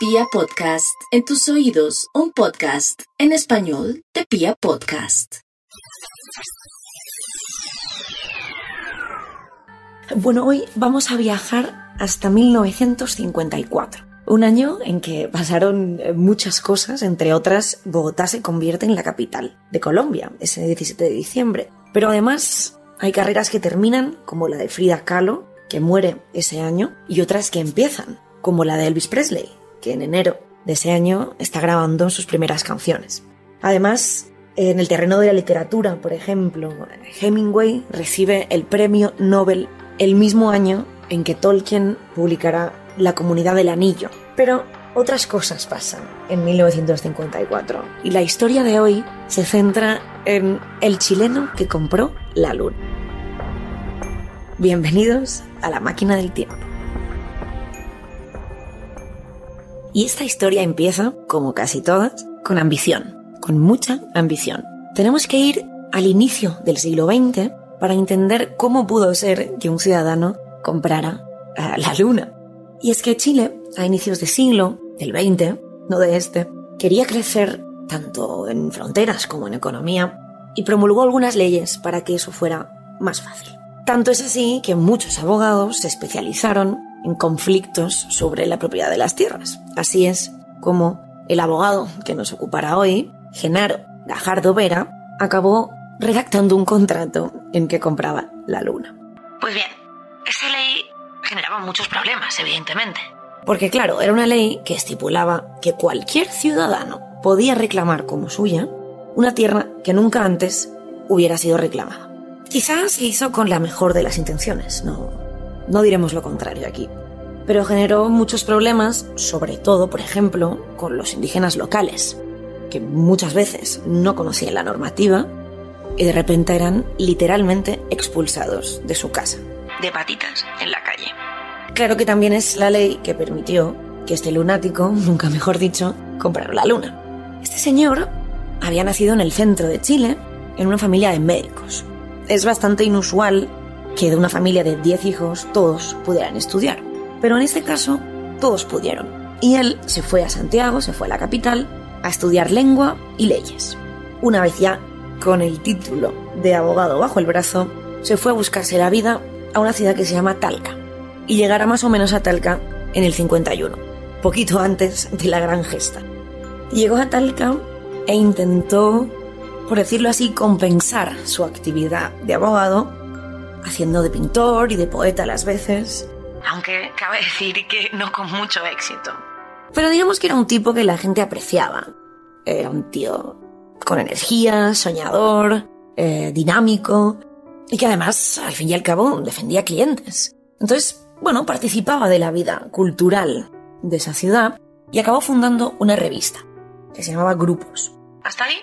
Pia Podcast, en tus oídos, un podcast en español de Pia Podcast. Bueno, hoy vamos a viajar hasta 1954. Un año en que pasaron eh, muchas cosas, entre otras, Bogotá se convierte en la capital de Colombia, ese 17 de diciembre. Pero además hay carreras que terminan, como la de Frida Kahlo, que muere ese año, y otras que empiezan, como la de Elvis Presley, que en enero de ese año está grabando sus primeras canciones. Además, en el terreno de la literatura, por ejemplo, Hemingway recibe el premio Nobel el mismo año en que Tolkien publicará La Comunidad del Anillo. Pero otras cosas pasan en 1954 y la historia de hoy se centra en el chileno que compró la luna. Bienvenidos a la máquina del tiempo. Y esta historia empieza, como casi todas, con ambición, con mucha ambición. Tenemos que ir al inicio del siglo XX para entender cómo pudo ser que un ciudadano comprara eh, la luna. Y es que Chile, a inicios de siglo, 20, no de este, quería crecer tanto en fronteras como en economía y promulgó algunas leyes para que eso fuera más fácil. Tanto es así que muchos abogados se especializaron en conflictos sobre la propiedad de las tierras. Así es como el abogado que nos ocupará hoy, Genaro Gajardo Vera, acabó redactando un contrato en que compraba la luna. Pues bien, esa ley generaba muchos problemas, evidentemente. Porque claro, era una ley que estipulaba que cualquier ciudadano podía reclamar como suya una tierra que nunca antes hubiera sido reclamada. Quizás se hizo con la mejor de las intenciones, no, no diremos lo contrario aquí. Pero generó muchos problemas, sobre todo, por ejemplo, con los indígenas locales, que muchas veces no conocían la normativa y de repente eran literalmente expulsados de su casa. De patitas en la calle. Claro que también es la ley que permitió que este lunático, nunca mejor dicho, comprara la luna. Este señor había nacido en el centro de Chile, en una familia de médicos es bastante inusual que de una familia de 10 hijos todos pudieran estudiar. Pero en este caso, todos pudieron. Y él se fue a Santiago, se fue a la capital, a estudiar lengua y leyes. Una vez ya con el título de abogado bajo el brazo, se fue a buscarse la vida a una ciudad que se llama Talca. Y llegará más o menos a Talca en el 51, poquito antes de la gran gesta. Llegó a Talca e intentó por decirlo así, compensar su actividad de abogado, haciendo de pintor y de poeta a las veces. Aunque cabe decir que no con mucho éxito. Pero digamos que era un tipo que la gente apreciaba. Era un tío con energía, soñador, eh, dinámico, y que además, al fin y al cabo, defendía clientes. Entonces, bueno, participaba de la vida cultural de esa ciudad y acabó fundando una revista que se llamaba Grupos. ¿Hasta ahí?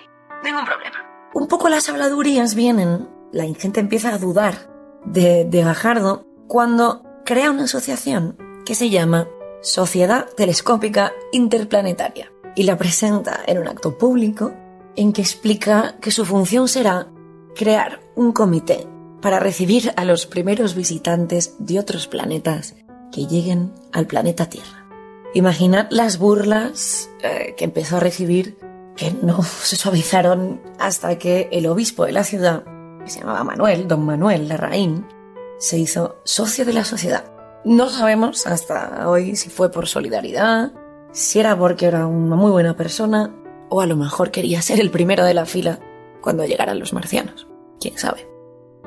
Ningún problema. Un poco las habladurías vienen, la gente empieza a dudar de, Gajardo cuando crea una asociación que se llama Sociedad Telescópica Interplanetaria y la presenta en un acto público en que explica que su función será crear un comité para recibir a los primeros visitantes de otros planetas que lleguen al planeta Tierra. Imaginad las burlas eh, que empezó a recibir que no se suavizaron hasta que el obispo de la ciudad, se llamaba Manuel, don Manuel Larraín, se hizo socio de la sociedad. No sabemos hasta hoy si fue por solidaridad, si era porque era una muy buena persona, o a lo mejor quería ser el primero de la fila cuando llegaran los marcianos. ¿Quién sabe?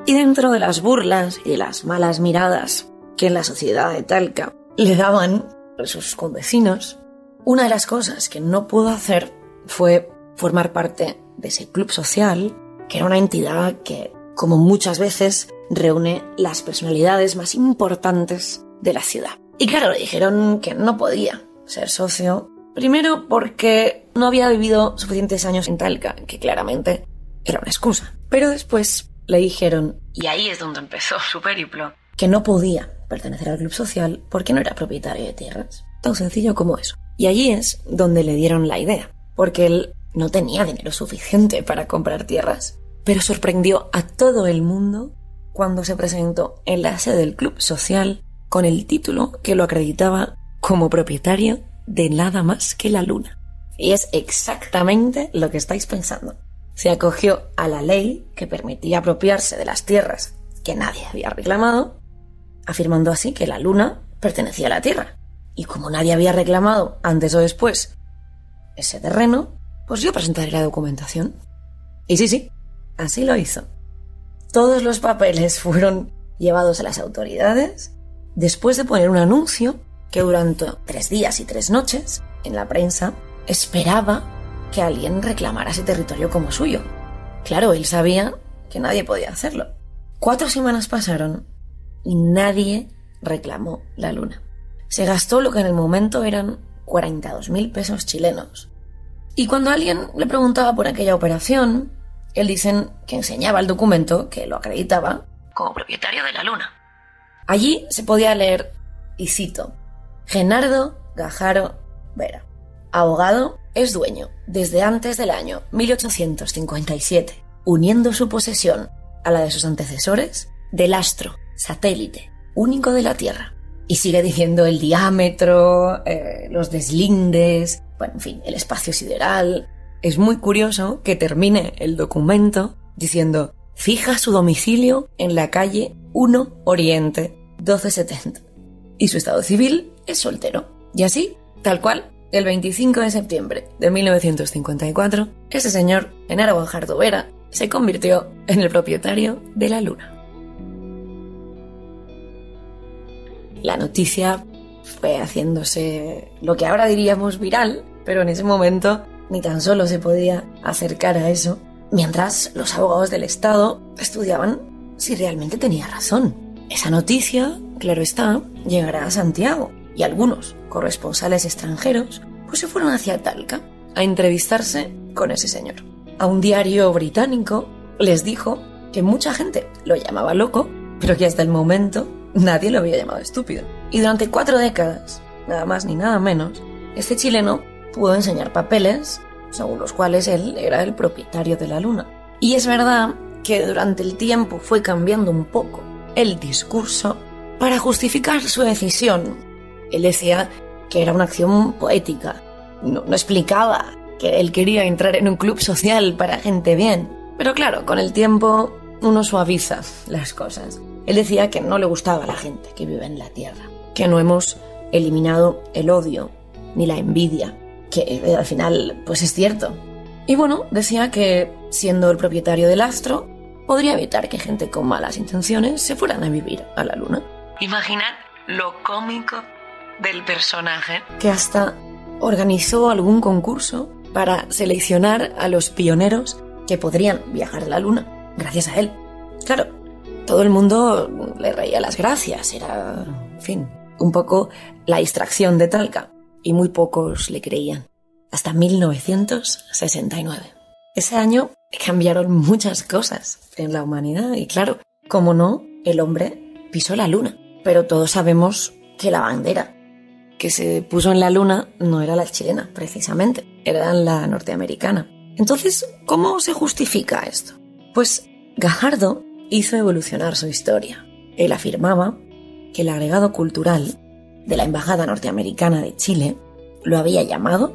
Y dentro de las burlas y las malas miradas que en la sociedad de Talca le daban a sus convecinos, una de las cosas que no pudo hacer fue formar parte de ese club social, que era una entidad que, como muchas veces, reúne las personalidades más importantes de la ciudad. Y claro, le dijeron que no podía ser socio, primero porque no había vivido suficientes años en Talca, que claramente era una excusa. Pero después le dijeron, y ahí es donde empezó su periplo, que no podía pertenecer al club social porque no era propietario de tierras. Tan sencillo como eso. Y allí es donde le dieron la idea porque él no tenía dinero suficiente para comprar tierras. Pero sorprendió a todo el mundo cuando se presentó en la sede del club social con el título que lo acreditaba como propietario de nada más que la luna. Y es exactamente lo que estáis pensando. Se acogió a la ley que permitía apropiarse de las tierras que nadie había reclamado, afirmando así que la luna pertenecía a la Tierra. Y como nadie había reclamado antes o después ese terreno, pues yo presentaré la documentación. Y sí, sí, así lo hizo. Todos los papeles fueron llevados a las autoridades después de poner un anuncio que durante tres días y tres noches en la prensa esperaba que alguien reclamara ese territorio como suyo. Claro, él sabía que nadie podía hacerlo. Cuatro semanas pasaron y nadie reclamó la luna. Se gastó lo que en el momento eran 42 mil pesos chilenos. Y cuando alguien le preguntaba por aquella operación, él dicen que enseñaba el documento que lo acreditaba como propietario de la luna. Allí se podía leer, y cito, Genardo Gajaro Vera, abogado, es dueño desde antes del año 1857, uniendo su posesión a la de sus antecesores del astro, satélite, único de la Tierra. Y sigue diciendo el diámetro, eh, los deslindes, bueno, en fin, el espacio sideral. Es muy curioso que termine el documento diciendo fija su domicilio en la calle 1 Oriente 1270 y su estado civil es soltero. Y así, tal cual, el 25 de septiembre de 1954, ese señor, Genaro Guajardo Vera, se convirtió en el propietario de la luna. La noticia fue haciéndose lo que ahora diríamos viral, pero en ese momento ni tan solo se podía acercar a eso, mientras los abogados del Estado estudiaban si realmente tenía razón. Esa noticia, claro está, llegará a Santiago y algunos corresponsales extranjeros pues se fueron hacia Talca a entrevistarse con ese señor. A un diario británico les dijo que mucha gente lo llamaba loco, pero que hasta el momento nadie lo había llamado estúpido. Y durante cuatro décadas, nada más ni nada menos, este chileno pudo enseñar papeles según los cuales él era el propietario de la luna. Y es verdad que durante el tiempo fue cambiando un poco el discurso para justificar su decisión. Él decía que era una acción poética, no, explicaba que él quería entrar en un club social para gente bien. Pero claro, con el tiempo uno suaviza las cosas. Él decía que no le gustaba a la gente que vive en la Tierra, que no hemos eliminado el odio ni la envidia, que eh, al final pues es cierto. Y bueno, decía que siendo el propietario del astro, podría evitar que gente con malas intenciones se fueran a vivir a la luna. Imaginad lo cómico del personaje. Que hasta organizó algún concurso para seleccionar a los pioneros que podrían viajar a la luna, gracias a él. Claro, todo el mundo le reía las gracias, era, en fin, un poco la distracción de Talca y muy pocos le creían. Hasta 1969. Ese año cambiaron muchas cosas en la humanidad y claro, como no, el hombre pisó la luna. Pero todos sabemos que la bandera que se puso en la luna no era la chilena, precisamente, era la norteamericana. Entonces, ¿cómo se justifica esto? Pues Gajardo hizo evolucionar su historia. Él afirmaba que el agregado cultural de la Embajada norteamericana de Chile lo había llamado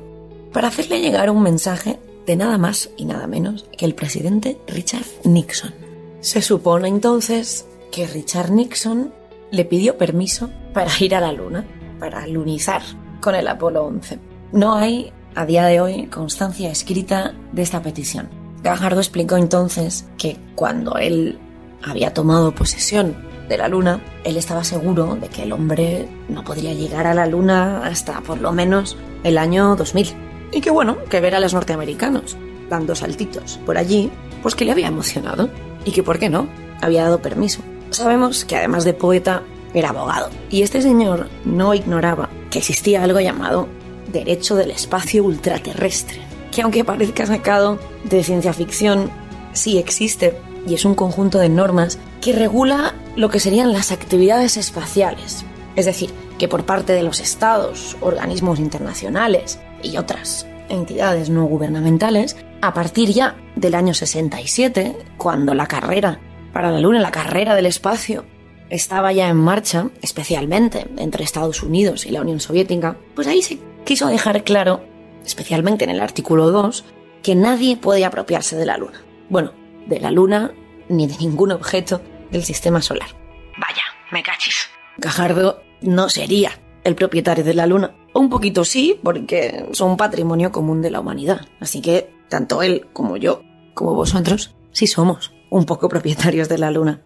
para hacerle llegar un mensaje de nada más y nada menos que el presidente Richard Nixon. Se supone entonces que Richard Nixon le pidió permiso para ir a la Luna, para lunizar con el Apolo 11. No hay a día de hoy constancia escrita de esta petición. Gajardo explicó entonces que cuando él había tomado posesión de la Luna, él estaba seguro de que el hombre no podría llegar a la Luna hasta por lo menos el año 2000. Y que bueno, que ver a los norteamericanos dando saltitos por allí, pues que le había emocionado. Y que, ¿por qué no? Había dado permiso. Sabemos que además de poeta, era abogado. Y este señor no ignoraba que existía algo llamado derecho del espacio ultraterrestre, que aunque parezca sacado de ciencia ficción, sí existe y es un conjunto de normas que regula lo que serían las actividades espaciales. Es decir, que por parte de los estados, organismos internacionales y otras entidades no gubernamentales, a partir ya del año 67, cuando la carrera para la Luna, la carrera del espacio, estaba ya en marcha, especialmente entre Estados Unidos y la Unión Soviética, pues ahí se quiso dejar claro, especialmente en el artículo 2, que nadie puede apropiarse de la Luna. Bueno, de la Luna ni de ningún objeto del sistema solar. Vaya, me cachis. Gajardo no sería el propietario de la Luna. Un poquito sí, porque son patrimonio común de la humanidad. Así que tanto él como yo, como vosotros, sí somos un poco propietarios de la Luna.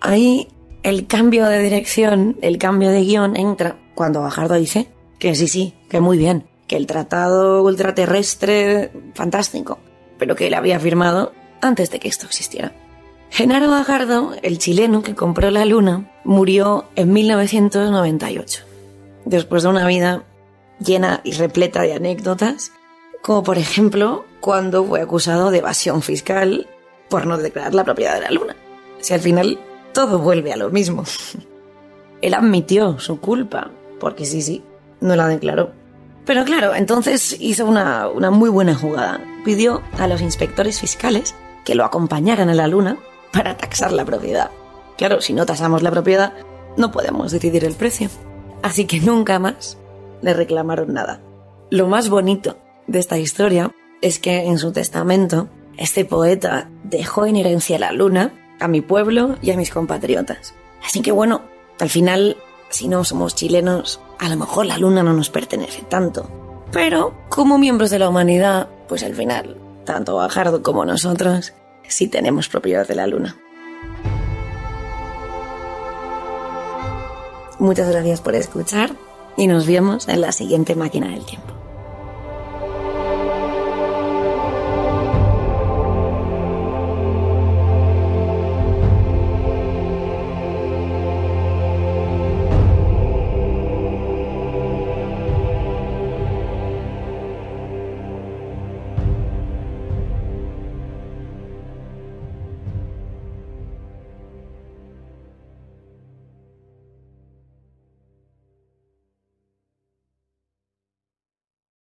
Ahí el cambio de dirección, el cambio de guion entra cuando Gajardo dice que sí, sí, que muy bien, que el tratado ultraterrestre, fantástico, pero que él había firmado antes de que esto existiera. Genaro Gajardo, el chileno que compró la luna, murió en 1998, después de una vida llena y repleta de anécdotas, como por ejemplo cuando fue acusado de evasión fiscal por no declarar la propiedad de la luna. Si al final todo vuelve a lo mismo. Él admitió su culpa, porque sí, sí, no la declaró. Pero claro, entonces hizo una, una muy buena jugada. Pidió a los inspectores fiscales que lo acompañaran a la luna para taxar la propiedad. Claro, si no tasamos la propiedad, no podemos decidir el precio. Así que nunca más le reclamaron nada. Lo más bonito de esta historia es que en su testamento este poeta dejó en herencia la luna a mi pueblo y a mis compatriotas. Así que bueno, al final, si no somos chilenos, a lo mejor la luna no nos pertenece tanto. Pero como miembros de la humanidad, pues al final, tanto Bajardo como nosotros, sí tenemos propiedad de la luna. Muchas gracias por escuchar y nos vemos en la siguiente máquina del tiempo.